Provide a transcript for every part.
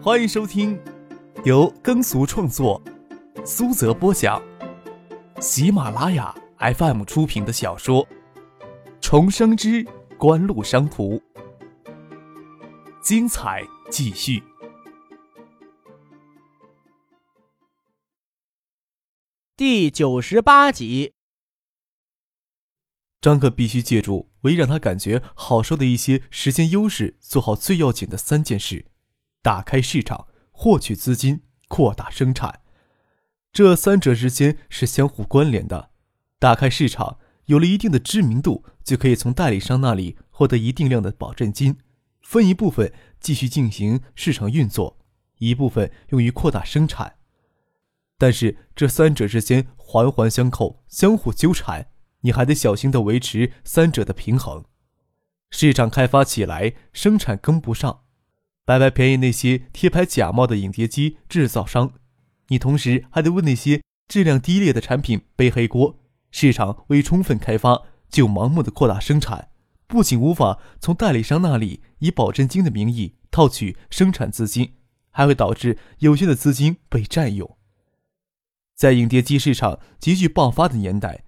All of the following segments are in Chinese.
欢迎收听由耕俗创作、苏泽播讲、喜马拉雅 FM 出品的小说《重生之官路商途》，精彩继续。第九十八集，张克必须借助唯一让他感觉好受的一些时间优势，做好最要紧的三件事：打开市场、获取资金、扩大生产。这三者之间是相互关联的。打开市场，有了一定的知名度，就可以从代理商那里获得一定量的保证金，分一部分继续进行市场运作，一部分用于扩大生产。但是这三者之间环环相扣，相互纠缠，你还得小心的维持三者的平衡。市场开发起来，生产跟不上，白白便宜那些贴牌假冒的影碟机制造商，你同时还得为那些质量低劣的产品背黑锅。市场未充分开发就盲目的扩大生产，不仅无法从代理商那里以保证金的名义套取生产资金，还会导致有限的资金被占用。在影碟机市场急剧爆发的年代，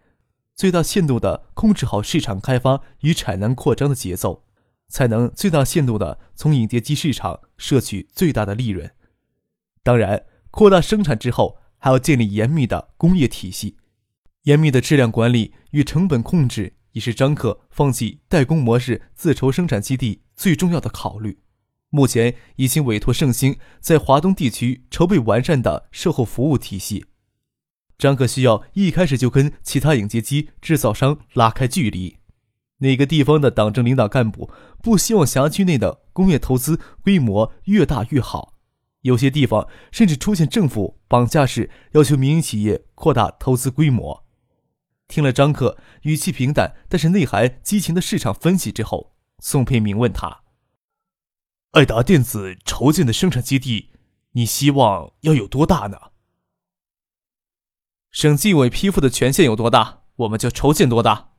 最大限度地控制好市场开发与产能扩张的节奏，才能最大限度地从影碟机市场摄取最大的利润。当然，扩大生产之后，还要建立严密的工业体系，严密的质量管理与成本控制，也是张克放弃代工模式自筹生产基地最重要的考虑。目前已经委托盛兴在华东地区筹备完善的售后服务体系。张克需要一开始就跟其他影碟机制造商拉开距离。哪个地方的党政领导干部不希望辖区内的工业投资规模越大越好？有些地方甚至出现政府绑架式要求民营企业扩大投资规模。听了张克语气平淡但是内涵激情的市场分析之后，宋培明问他：“爱达电子筹建的生产基地，你希望要有多大呢？”省纪委批复的权限有多大，我们就筹建多大。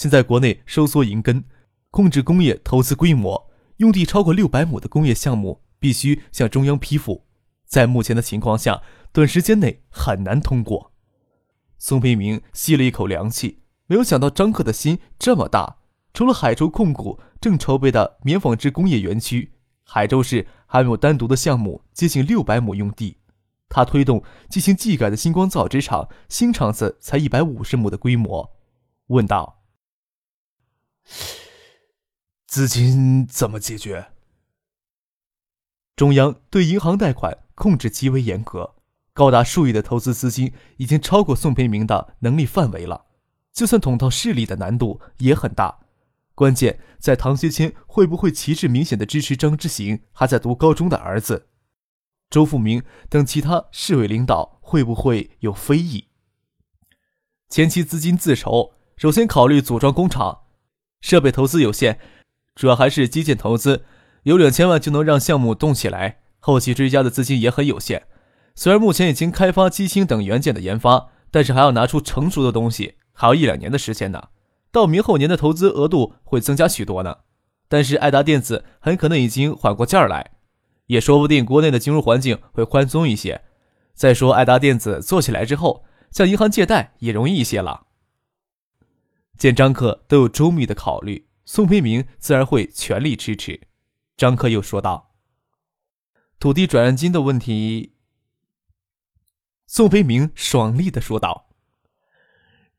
现在国内收缩银根，控制工业投资规模，用地超过六百亩的工业项目必须向中央批复，在目前的情况下，短时间内很难通过。宋培明吸了一口凉气，没有想到张克的心这么大。除了海州控股正筹备的棉纺织工业园区，海州市还没有单独的项目，接近六百亩用地。他推动进行技改的星光造纸厂新厂子才一百五十亩的规模，问道：“资金怎么解决？”中央对银行贷款控制极为严格，高达数亿的投资资金已经超过宋培明的能力范围了。就算捅到市里的难度也很大，关键在唐学谦会不会旗帜明显的支持张之行还在读高中的儿子。周富明等其他市委领导会不会有非议？前期资金自筹，首先考虑组装工厂，设备投资有限，主要还是基建投资，有两千万就能让项目动起来。后期追加的资金也很有限，虽然目前已经开发机芯等元件的研发，但是还要拿出成熟的东西，还要一两年的时间呢。到明后年的投资额度会增加许多呢。但是爱达电子很可能已经缓过劲儿来。也说不定，国内的金融环境会宽松一些。再说，爱达电子做起来之后，向银行借贷也容易一些了。见张克都有周密的考虑，宋培明自然会全力支持。张克又说道：“土地转让金的问题。”宋培明爽利的说道：“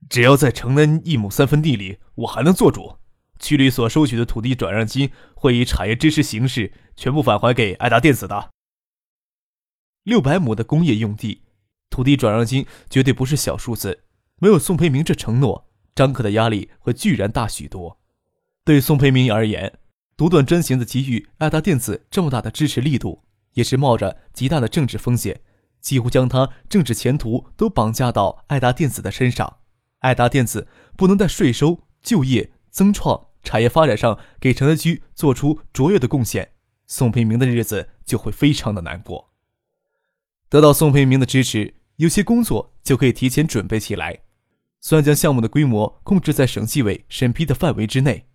只要在城南一亩三分地里，我还能做主。”区里所收取的土地转让金会以产业支持形式全部返还给爱达电子的。六百亩的工业用地，土地转让金绝对不是小数字。没有宋培明这承诺，张克的压力会巨然大许多。对宋培明而言，独断专行的给予爱达电子这么大的支持力度，也是冒着极大的政治风险，几乎将他政治前途都绑架到爱达电子的身上。爱达电子不能在税收、就业、增创。产业发展上给城南区做出卓越的贡献，宋培明的日子就会非常的难过。得到宋培明的支持，有些工作就可以提前准备起来，虽然将项目的规模控制在省纪委审批的范围之内。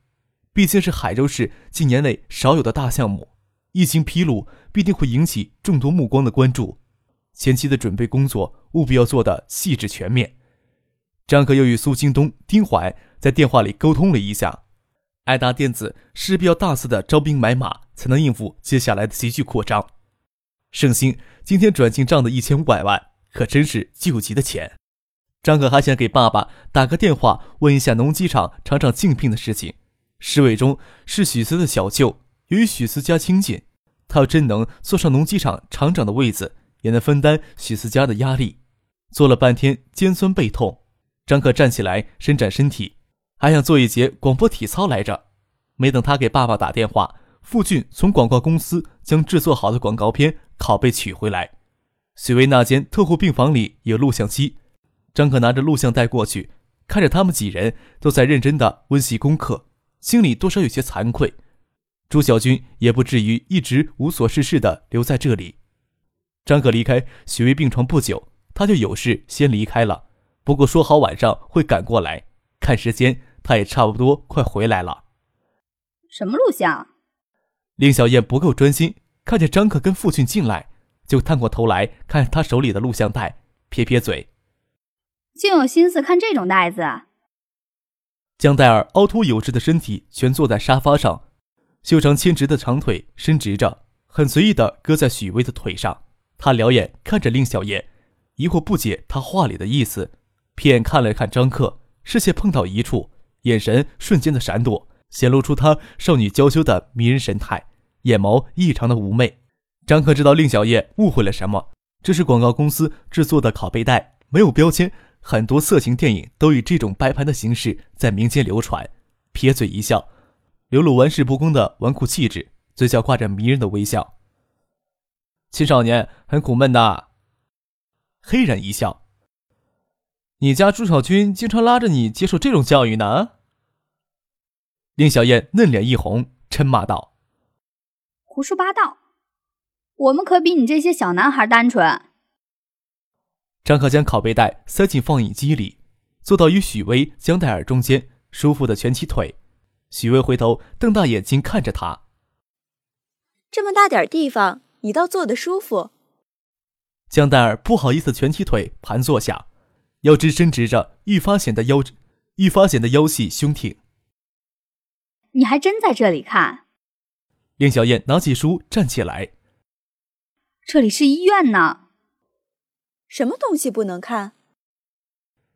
毕竟是海州市近年内少有的大项目，一经披露，必定会引起众多目光的关注。前期的准备工作务必要做得细致全面。张可又与苏京东、丁怀在电话里沟通了一下，爱达电子势必要大肆的招兵买马，才能应付接下来的急剧扩张。盛兴今天转进账的一千五百万，可真是救急的钱。张可还想给爸爸打个电话，问一下农机厂厂长竞聘的事情。石伟忠是许思的小舅，由于许思家亲近，他要真能坐上农机厂厂长的位子。也能分担许思家的压力。坐了半天肩酸背痛，张可站起来伸展身体，还想做一节广播体操来着。没等他给爸爸打电话，傅俊从广告公司将制作好的广告片拷贝取回来。许巍那间特护病房里有录像机，张可拿着录像带过去，看着他们几人都在认真的温习功课，心里多少有些惭愧。朱小军也不至于一直无所事事的留在这里。张可离开许巍病床不久，他就有事先离开了。不过说好晚上会赶过来，看时间他也差不多快回来了。什么录像？令小燕不够专心，看见张可跟父亲进来，就探过头来看他手里的录像带，撇撇嘴：“竟有心思看这种袋子。”江黛儿凹凸有致的身体蜷坐在沙发上，修长纤直的长腿伸直着，很随意地搁在许巍的腿上。他撩眼看着令小燕，疑惑不解他话里的意思，瞥眼看了看张克，视线碰到一处，眼神瞬间的闪躲，显露出她少女娇羞的迷人神态，眼眸异常的妩媚。张克知道令小燕误会了什么，这是广告公司制作的拷贝带，没有标签，很多色情电影都以这种白盘的形式在民间流传。撇嘴一笑，流露玩世不恭的纨绔气质，嘴角挂着迷人的微笑。青少年很苦闷的，黑人一笑。你家朱小军经常拉着你接受这种教育呢？令小燕嫩脸一红，嗔骂道：“胡说八道！我们可比你这些小男孩单纯。”张可将拷贝带塞进放映机里，坐到与许巍、江黛尔中间，舒服的蜷起腿。许巍回头瞪大眼睛看着他：“这么大点地方。”你倒坐得舒服。江黛尔不好意思蜷起腿盘坐下，腰肢伸直着，愈发显得腰，愈发显得腰细胸挺。你还真在这里看？令小燕拿起书站起来。这里是医院呢。什么东西不能看？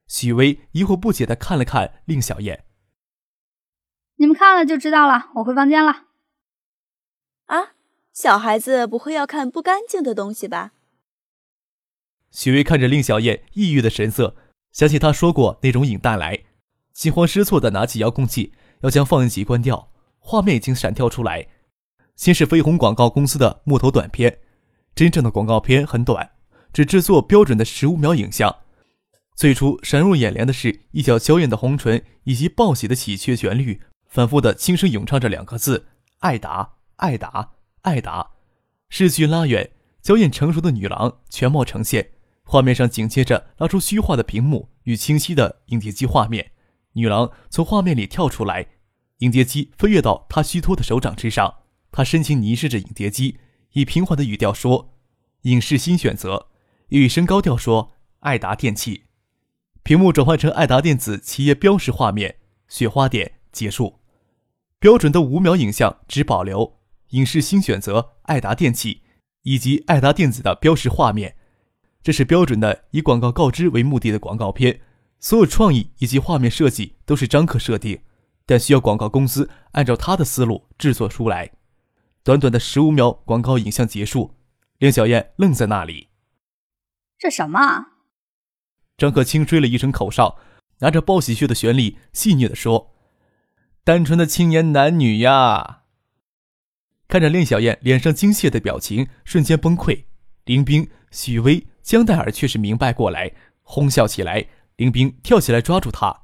许巍疑惑不解的看了看令小燕。你们看了就知道了。我回房间了。啊。小孩子不会要看不干净的东西吧？许巍看着令小燕抑郁的神色，想起他说过那种影带来，惊慌失措的拿起遥控器要将放映机关掉。画面已经闪跳出来，先是飞鸿广告公司的木头短片。真正的广告片很短，只制作标准的十五秒影像。最初闪入眼帘的是一角娇艳的红唇，以及报喜的喜鹊旋律，反复的轻声咏唱着两个字：艾达，艾达。艾达，视距拉远，娇艳成熟的女郎全貌呈现。画面上紧接着拉出虚化的屏幕与清晰的影碟机画面，女郎从画面里跳出来，影碟机飞跃到她虚脱的手掌之上。她深情凝视着影碟机，以平缓的语调说：“影视新选择。”又以升高调说：“爱达电器。”屏幕转换成爱达电子企业标识画面，雪花点结束。标准的五秒影像只保留。影视新选择爱达电器以及爱达电子的标识画面，这是标准的以广告告知为目的的广告片，所有创意以及画面设计都是张克设定，但需要广告公司按照他的思路制作出来。短短的十五秒广告影像结束，令小燕愣在那里。这什么？张可清吹了一声口哨，拿着报喜鹊的旋律戏谑地说：“单纯的青年男女呀。”看着令小燕脸上惊谢的表情，瞬间崩溃。林冰、许巍、江黛尔却是明白过来，哄笑起来。林冰跳起来抓住他：“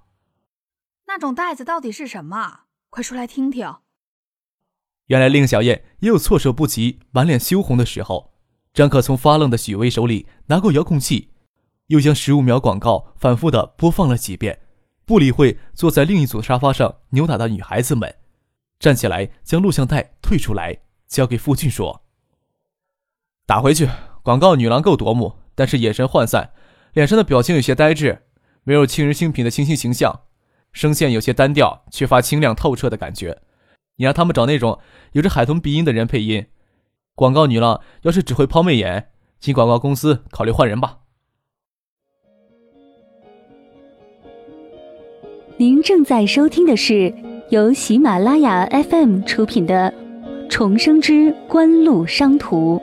那种袋子到底是什么？快说来听听。”原来令小燕也有措手不及、满脸羞红的时候。张可从发愣的许巍手里拿过遥控器，又将十五秒广告反复的播放了几遍，不理会坐在另一组沙发上扭打的女孩子们。站起来，将录像带退出来，交给傅俊说：“打回去。广告女郎够夺目，但是眼神涣散，脸上的表情有些呆滞，没有沁人心脾的清新形象，声线有些单调，缺乏清亮透彻的感觉。你让他们找那种有着海豚鼻音的人配音。广告女郎要是只会抛媚眼，请广告公司考虑换人吧。”您正在收听的是由喜马拉雅 FM 出品的《重生之官路商途》。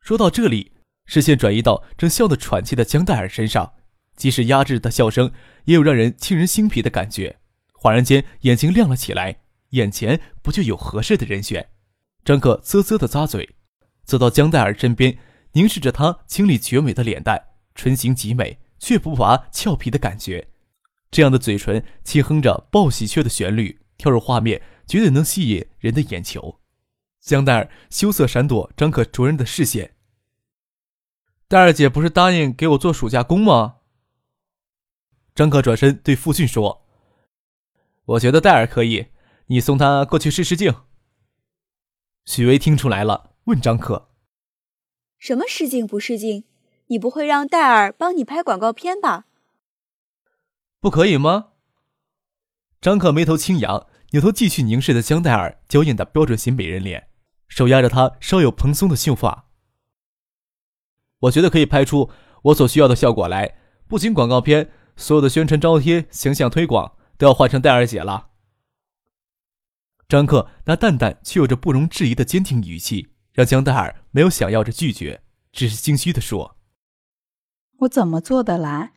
说到这里，视线转移到正笑得喘气的江黛尔身上，即使压制的笑声，也有让人沁人心脾的感觉。恍然间，眼睛亮了起来，眼前不就有合适的人选？张克啧啧的咂嘴，走到江黛儿身边，凝视着她清丽绝美的脸蛋。唇形极美，却不乏俏皮的感觉。这样的嘴唇轻哼着报喜鹊的旋律，跳入画面，绝对能吸引人的眼球。江黛儿羞涩闪躲张可灼人的视线。黛儿姐不是答应给我做暑假工吗？张可转身对傅俊说：“我觉得戴尔可以，你送他过去试试镜。”许巍听出来了，问张克：“什么试镜不试镜？”你不会让戴尔帮你拍广告片吧？不可以吗？张克眉头轻扬，扭头继续凝视着江黛尔娇艳的标准型美人脸，手压着她稍有蓬松的秀发。我觉得可以拍出我所需要的效果来。不仅广告片，所有的宣传招贴、形象推广都要换成戴尔姐了。张克那淡淡却有着不容置疑的坚定语气，让江黛儿没有想要着拒绝，只是心虚的说。我怎么做得来？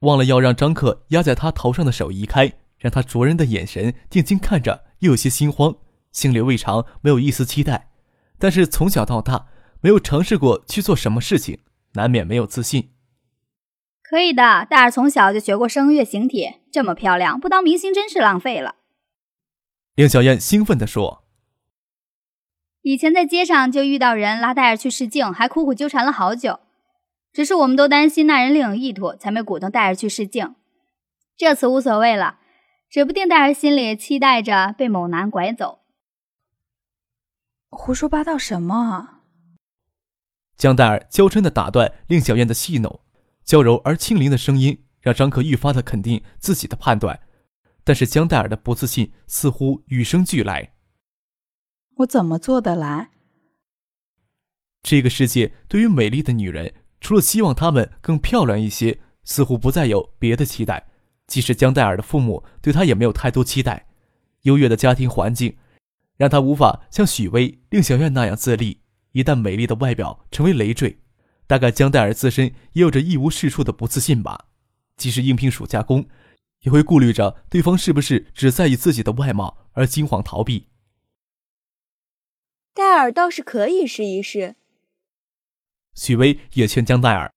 忘了要让张克压在他头上的手移开，让他灼人的眼神定睛看着，又有些心慌，心里未尝没有一丝期待。但是从小到大没有尝试过去做什么事情，难免没有自信。可以的，戴尔从小就学过声乐形体，这么漂亮，不当明星真是浪费了。令小燕兴奋地说：“以前在街上就遇到人拉戴尔去试镜，还苦苦纠缠了好久。”只是我们都担心那人另有意图，才没鼓动戴尔去试镜。这次无所谓了，指不定戴尔心里期待着被某男拐走。胡说八道什么？江戴尔娇嗔的打断令小燕的戏弄，娇柔而轻灵的声音让张可愈发的肯定自己的判断。但是江黛尔的不自信似乎与生俱来。我怎么做得来？这个世界对于美丽的女人。除了希望她们更漂亮一些，似乎不再有别的期待。即使江黛尔的父母对她也没有太多期待。优越的家庭环境，让她无法像许巍、令小燕那样自立。一旦美丽的外表成为累赘，大概江黛尔自身也有着一无是处的不自信吧。即使应聘暑假工，也会顾虑着对方是不是只在意自己的外貌而惊慌逃避。戴尔倒是可以试一试。许巍也劝江黛尔：“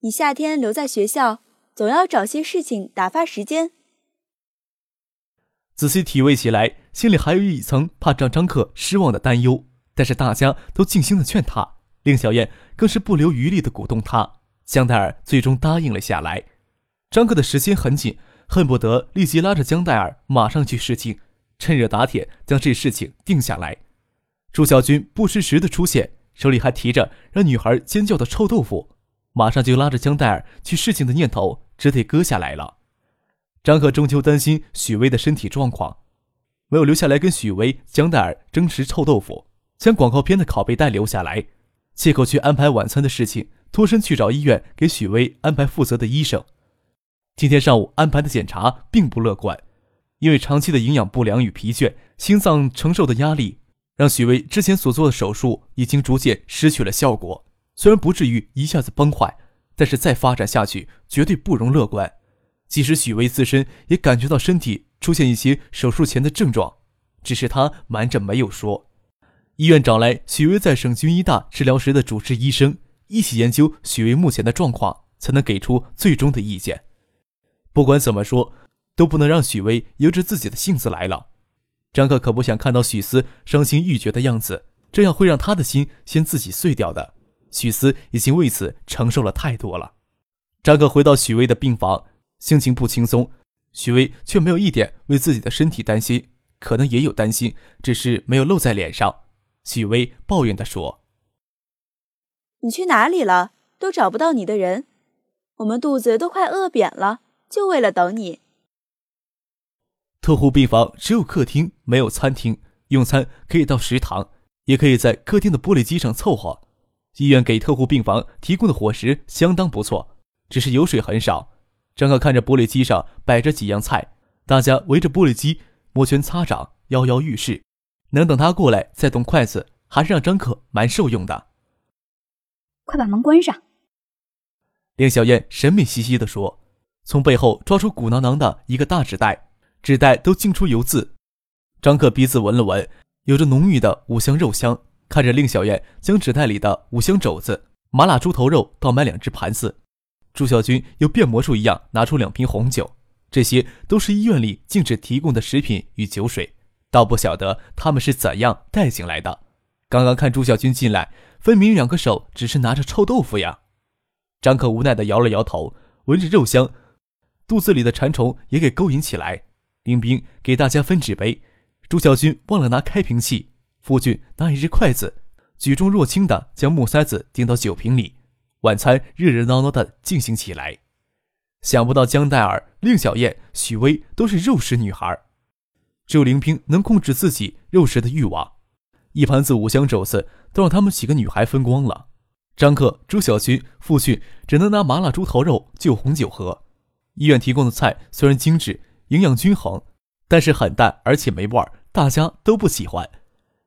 你夏天留在学校，总要找些事情打发时间。”仔细体味起来，心里还有一层怕让张克失望的担忧。但是大家都静心的劝他，令小燕更是不留余力的鼓动他。江黛儿最终答应了下来。张克的时间很紧，恨不得立即拉着江黛儿马上去试镜，趁热打铁将这事情定下来。朱小军不失时的出现。手里还提着让女孩尖叫的臭豆腐，马上就拉着江黛儿去试镜的念头，只得搁下来了。张可终究担心许巍的身体状况，没有留下来跟许巍、江黛儿争食臭豆腐，将广告片的拷贝带留下来，借口去安排晚餐的事情，脱身去找医院给许巍安排负责的医生。今天上午安排的检查并不乐观，因为长期的营养不良与疲倦，心脏承受的压力。让许巍之前所做的手术已经逐渐失去了效果，虽然不至于一下子崩坏，但是再发展下去绝对不容乐观。即使许巍自身也感觉到身体出现一些手术前的症状，只是他瞒着没有说。医院找来许巍在省军医大治疗时的主治医生，一起研究许巍目前的状况，才能给出最终的意见。不管怎么说，都不能让许巍由着自己的性子来了。张克可不想看到许思伤心欲绝的样子，这样会让他的心先自己碎掉的。许思已经为此承受了太多了。张克回到许巍的病房，心情不轻松，许巍却没有一点为自己的身体担心，可能也有担心，只是没有露在脸上。许巍抱怨地说：“你去哪里了？都找不到你的人，我们肚子都快饿扁了，就为了等你。”特护病房只有客厅，没有餐厅，用餐可以到食堂，也可以在客厅的玻璃机上凑合。医院给特护病房提供的伙食相当不错，只是油水很少。张克看着玻璃机上摆着几样菜，大家围着玻璃机摩拳擦掌，摇摇欲试。能等他过来再动筷子，还是让张可蛮受用的。快把门关上。令小燕神秘兮兮地说，从背后抓出鼓囊囊的一个大纸袋，纸袋都浸出油渍。张可鼻子闻了闻，有着浓郁的五香肉香。看着令小燕将纸袋里的五香肘子、麻辣猪头肉倒满两只盘子。朱小军又变魔术一样拿出两瓶红酒，这些都是医院里禁止提供的食品与酒水，倒不晓得他们是怎样带进来的。刚刚看朱小军进来，分明两个手只是拿着臭豆腐呀。张可无奈地摇了摇头，闻着肉香，肚子里的馋虫也给勾引起来。林兵给大家分纸杯，朱小军忘了拿开瓶器，夫君拿一只筷子，举重若轻地将木塞子钉到酒瓶里。晚餐热热闹闹地进行起来，想不到江黛儿、令小燕、许巍都是肉食女孩，只有林冰能控制自己肉食的欲望。一盘子五香肘子都让他们几个女孩分光了。张克、朱小军、傅俊只能拿麻辣猪头肉就红酒喝。医院提供的菜虽然精致、营养均衡，但是很淡而且没味儿，大家都不喜欢。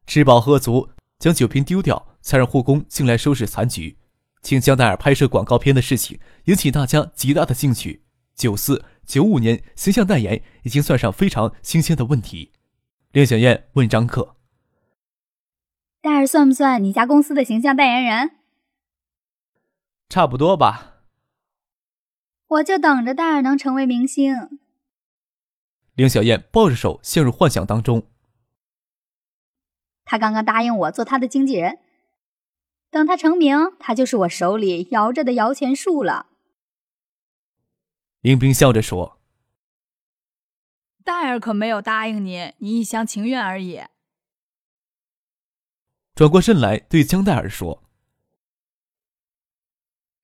吃饱喝足，将酒瓶丢掉，才让护工进来收拾残局。请江黛儿拍摄广告片的事情引起大家极大的兴趣。九四、九五年形象代言已经算上非常新鲜的问题。林小燕问张克：“戴尔算不算你家公司的形象代言人？”“差不多吧。”“我就等着戴尔能成为明星。”林小燕抱着手陷入幻想当中。他刚刚答应我做他的经纪人。等他成名，他就是我手里摇着的摇钱树了。林冰笑着说：“戴尔可没有答应你，你一厢情愿而已。”转过身来对江黛尔说：“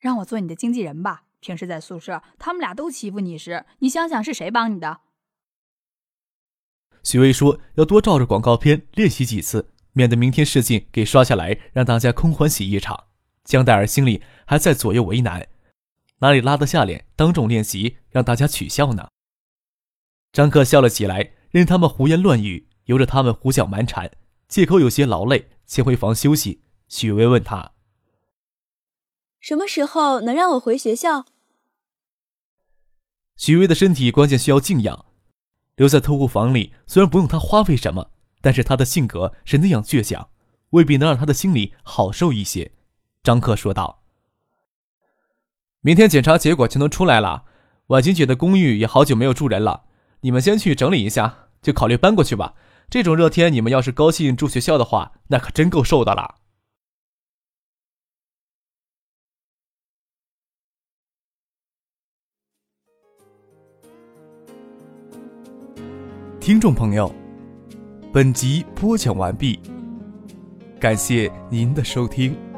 让我做你的经纪人吧。平时在宿舍，他们俩都欺负你时，你想想是谁帮你的？”许巍说：“要多照着广告片练习几次。”免得明天试镜给刷下来，让大家空欢喜一场。江黛尔心里还在左右为难，哪里拉得下脸当众练习，让大家取笑呢？张克笑了起来，任他们胡言乱语，由着他们胡搅蛮缠。借口有些劳累，先回房休息。许巍问他：“什么时候能让我回学校？”许巍的身体关键需要静养，留在特护房里，虽然不用他花费什么。但是他的性格是那样倔强，未必能让他的心里好受一些。张克说道：“明天检查结果就能出来了。婉晴姐的公寓也好久没有住人了，你们先去整理一下，就考虑搬过去吧。这种热天，你们要是高兴住学校的话，那可真够受的了。”听众朋友。本集播讲完毕，感谢您的收听。